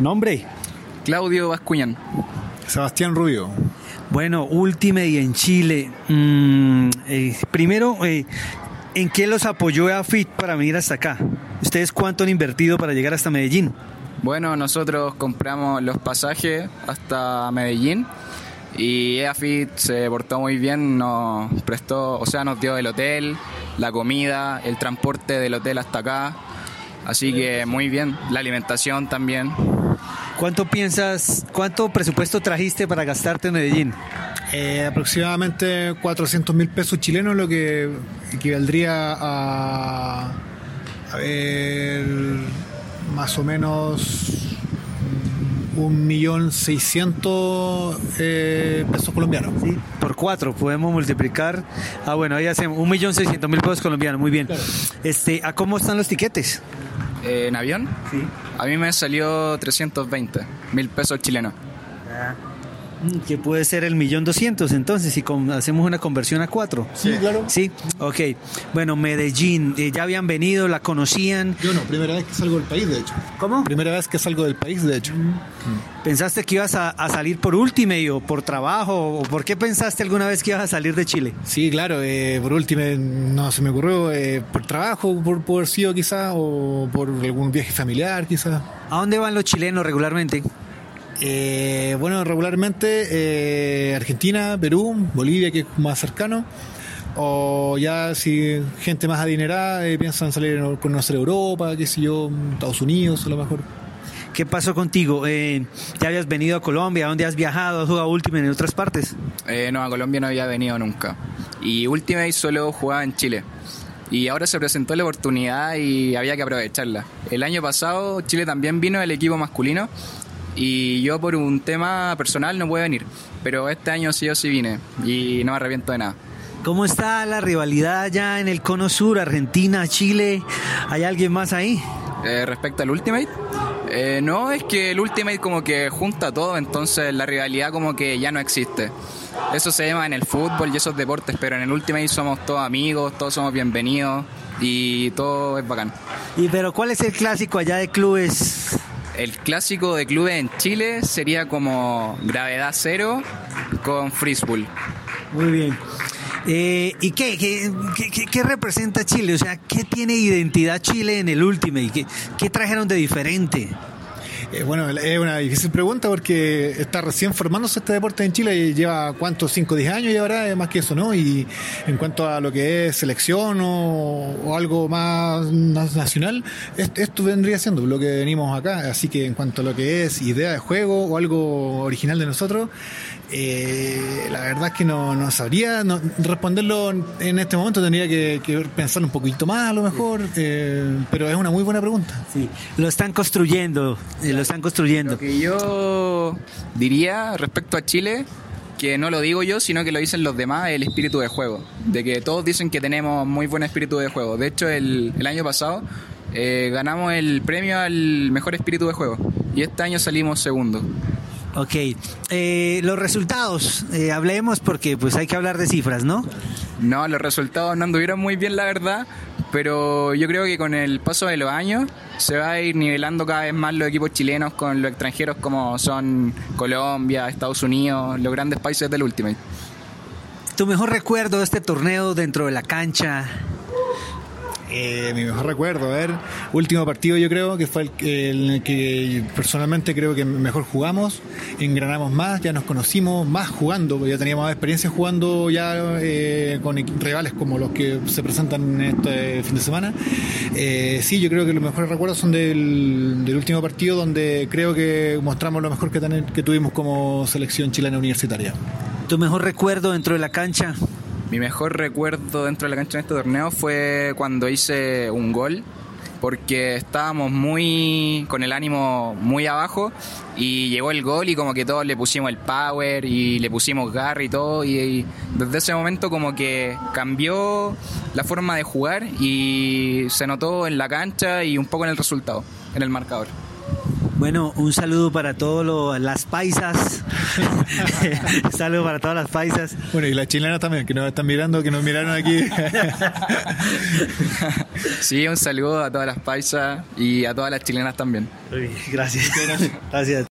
Nombre. Claudio Bascuñán. Sebastián Rubio. Bueno, Ultimate en Chile. Mm, eh, primero, eh, ¿en qué los apoyó EAFIT para venir hasta acá? ¿Ustedes cuánto han invertido para llegar hasta Medellín? Bueno, nosotros compramos los pasajes hasta Medellín y EAFIT se portó muy bien, nos prestó, o sea, nos dio el hotel, la comida, el transporte del hotel hasta acá, así que muy bien, la alimentación también. ¿Cuánto piensas, cuánto presupuesto trajiste para gastarte en Medellín? Eh, aproximadamente 400 mil pesos chilenos, lo que equivaldría a, a ver, más o menos un millón seiscientos eh, pesos colombianos. ¿Sí? Por cuatro podemos multiplicar. Ah, bueno, ahí hacemos un millón seiscientos mil pesos colombianos. Muy bien. Este, ¿A cómo están los tiquetes? Eh, ¿En avión? Sí. A mí me salió 320 mil pesos chilenos. Mm, Que puede ser el millón doscientos, entonces, si con- hacemos una conversión a cuatro. Sí, claro. Sí, ok. Bueno, Medellín, eh, ya habían venido, la conocían. Yo no, primera vez que salgo del país, de hecho. ¿Cómo? Primera vez que salgo del país, de hecho. ¿Pensaste que ibas a, a salir por Ultimate o por trabajo? ¿O por qué pensaste alguna vez que ibas a salir de Chile? Sí, claro, eh, por último, eh, no se me ocurrió eh, por trabajo, por poder sido quizás, o por algún viaje familiar quizás. ¿A dónde van los chilenos regularmente? Eh, bueno, regularmente eh, Argentina, Perú, Bolivia, que es más cercano. O ya si gente más adinerada eh, piensan salir a conocer Europa, qué sé yo, Estados Unidos a lo mejor. ¿Qué pasó contigo? Eh, ¿Ya habías venido a Colombia? ¿A dónde has viajado? ¿Has jugado Ultimate en otras partes? Eh, no, a Colombia no había venido nunca. Y Ultimate solo jugaba en Chile. Y ahora se presentó la oportunidad y había que aprovecharla. El año pasado Chile también vino el equipo masculino y yo por un tema personal no pude venir. Pero este año sí o sí vine y no me arrepiento de nada. ¿Cómo está la rivalidad ya en el cono sur, Argentina, Chile? ¿Hay alguien más ahí? Eh, respecto al Ultimate, eh, no, es que el Ultimate como que junta todo, entonces la rivalidad como que ya no existe. Eso se llama en el fútbol y esos deportes, pero en el Ultimate somos todos amigos, todos somos bienvenidos y todo es bacán. ¿Y pero cuál es el clásico allá de clubes? El clásico de clubes en Chile sería como Gravedad Cero con Frisbee. Muy bien. Eh, ¿Y qué, qué, representa Chile? O sea, ¿qué tiene identidad Chile en el Ultimate? ¿Qué, qué trajeron de diferente? Eh, bueno, es una difícil pregunta porque está recién formándose este deporte en Chile y lleva cuántos, 5 o 10 años y ahora es más que eso, ¿no? Y en cuanto a lo que es selección o, o algo más na- nacional, est- esto vendría siendo lo que venimos acá. Así que en cuanto a lo que es idea de juego o algo original de nosotros, eh, la verdad es que no, no sabría no- responderlo en este momento, tendría que, que pensar un poquito más a lo mejor, eh, pero es una muy buena pregunta. Sí, lo están construyendo, eh, lo están construyendo. Lo que yo diría respecto a Chile, que no lo digo yo, sino que lo dicen los demás, el espíritu de juego. De que todos dicen que tenemos muy buen espíritu de juego. De hecho, el, el año pasado eh, ganamos el premio al mejor espíritu de juego. Y este año salimos segundo. Ok, eh, los resultados, eh, hablemos porque pues hay que hablar de cifras, ¿no? No, los resultados no anduvieron muy bien, la verdad. Pero yo creo que con el paso de los años se va a ir nivelando cada vez más los equipos chilenos con los extranjeros como son Colombia, Estados Unidos, los grandes países del Ultimate. Tu mejor recuerdo de este torneo dentro de la cancha. Eh, mi mejor recuerdo, a ver, último partido yo creo que fue el, que- personalmente creo que mejor jugamos, engranamos más, ya nos conocimos más jugando, ya teníamos más experiencia jugando ya eh, con rivales como los que se presentan en este fin de semana. Eh, sí, yo creo que los mejores recuerdos son del, último partido donde creo que mostramos lo mejor que tuvimos como selección chilena universitaria. Tu mejor recuerdo dentro de la cancha. Mi mejor recuerdo dentro de la cancha en este torneo fue cuando hice un gol, porque estábamos muy con el ánimo muy abajo y llegó el gol y como que todos le pusimos el power y le pusimos garra y todo y, desde ese momento como que cambió la forma de jugar y se notó en la cancha y un poco en el resultado, en el marcador. Bueno, un saludo para todas las paisas. Un saludo para todas las paisas. Bueno, y las chilenas también, que nos están mirando, que nos miraron aquí. Sí, un saludo a todas las paisas y a todas las chilenas también. Uy, gracias. gracias.